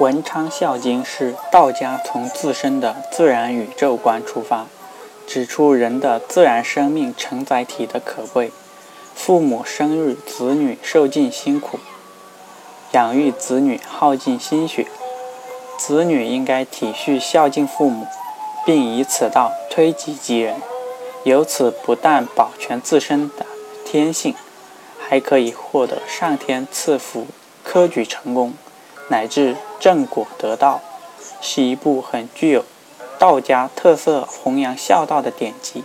文昌孝经是道家从自身的自然宇宙观出发，指出人的自然生命承载体的可贵。父母生育子女受尽辛苦，养育子女耗尽心血，子女应该体恤孝敬父母，并以此道推己及人，由此不但保全自身的天性，还可以获得上天赐福、科举成功，乃至正果得道，是一部很具有道家特色、弘扬孝道的典籍。